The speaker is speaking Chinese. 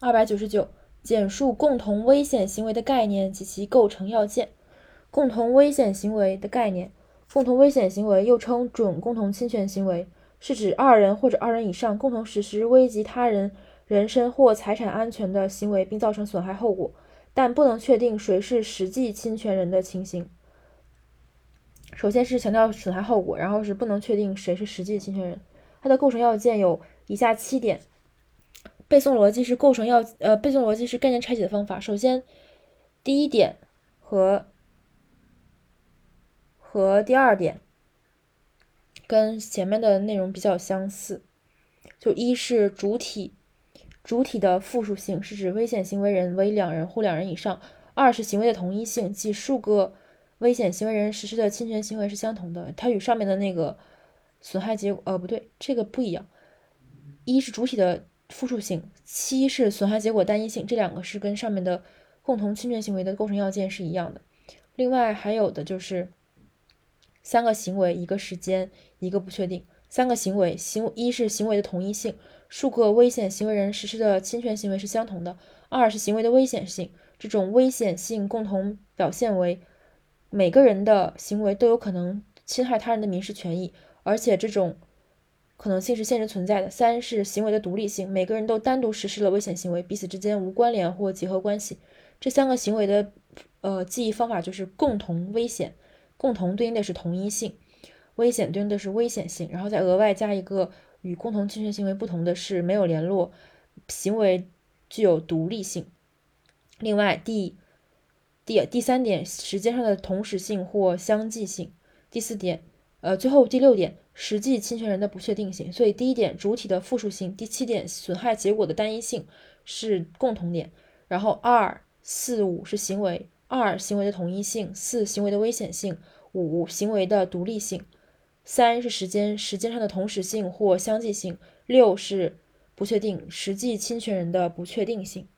二百九十九，简述共同危险行为的概念及其构成要件。共同危险行为的概念，共同危险行为又称准共同侵权行为，是指二人或者二人以上共同实施危及他人人身或财产安全的行为，并造成损害后果，但不能确定谁是实际侵权人的情形。首先是强调损害后果，然后是不能确定谁是实际侵权人。它的构成要件有以下七点。背诵逻辑是构成要呃，背诵逻辑是概念拆解的方法。首先，第一点和和第二点跟前面的内容比较相似。就一是主体，主体的复数性是指危险行为人为两人或两人以上。二是行为的同一性，即数个危险行为人实施的侵权行为是相同的。它与上面的那个损害结果呃不对，这个不一样。一是主体的。复数性，七是损害结果单一性，这两个是跟上面的共同侵权行为的构成要件是一样的。另外还有的就是三个行为，一个时间，一个不确定。三个行为，行一是行为的同一性，数个危险行为人实施的侵权行为是相同的。二是行为的危险性，这种危险性共同表现为每个人的行为都有可能侵害他人的民事权益，而且这种。可能性是现实存在的。三是行为的独立性，每个人都单独实施了危险行为，彼此之间无关联或结合关系。这三个行为的呃记忆方法就是共同危险，共同对应的是同一性，危险对应的是危险性，然后再额外加一个与共同侵权行为不同的是没有联络，行为具有独立性。另外，第第第三点，时间上的同时性或相继性。第四点，呃，最后第六点。实际侵权人的不确定性，所以第一点主体的复数性，第七点损害结果的单一性是共同点。然后二四五是行为，二行为的统一性，四行为的危险性，五行为的独立性，三是时间，时间上的同时性或相继性，六是不确定实际侵权人的不确定性。